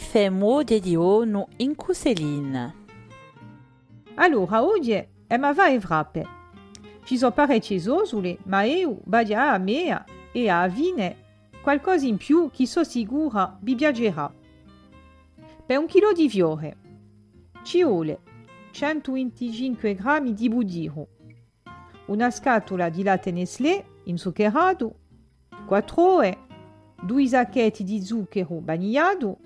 femo de dio no incuselin. Allora, oggi è ma va e vrape. Ci sono parecchie zosule, ma eu badia a mea e a vine qualcosa in più chi so sicura vi piacerà. Per un chilo di fiore ci vuole 125 grammi di budiro, una scatola di latte Nestlé inzuccherato, 4 ore, due sacchetti di zucchero bagnato,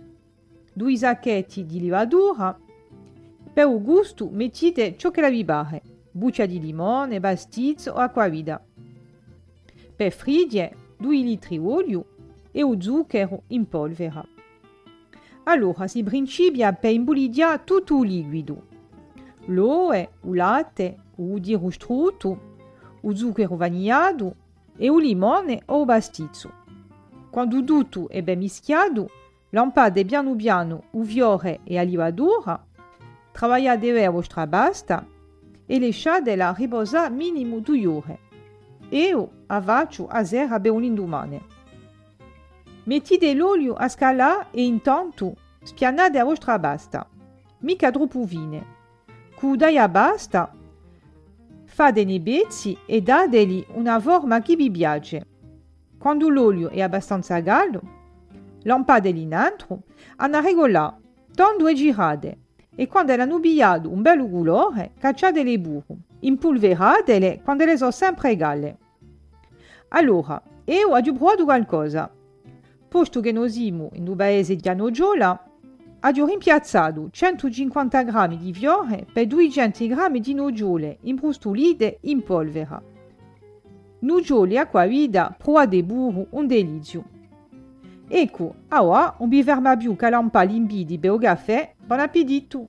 due sacchetti di levadura. Per il gusto mettete ciò che vi pare, buccia di limone, bastizzo o acquavida. Per friggere 2 litri olio e o zucchero in polvere. Allora si principia per imbolidiare tutto il liquido. L'oe, il latte, o di rustruto, o zucchero vanigliato e o limone o bastizzo. Quando tutto è ben mischiato, lampate piano piano o fiore e a levadura, travagliate per vostra basta e lasciatela riposare minimo due ore. Io avvaccio a zero per un indomani. Mettete l'olio a scalare e intanto spianate a vostra basta. Mica troppo fine. Cudai a basta, fate nei pezzi e dateli una forma che vi piace. Quando l'olio è abbastanza caldo, lampadeli in altro, a regolare, tanto e girate. E quando è annubiato un bel colore, cacciate le burro. Impolveratele quando le sono sempre uguali. Allora, io ho provato qualcosa. Posto che noi siamo in un paese di Anogiola, ho rimpiazzato 150 g di fiore per 200 g di nocciole imbrustolite in polvere. Nocciole acqua vida, proa de burro, un delizio. Ecco, ora un bivermabiu calampa limpidi bon appétit tout.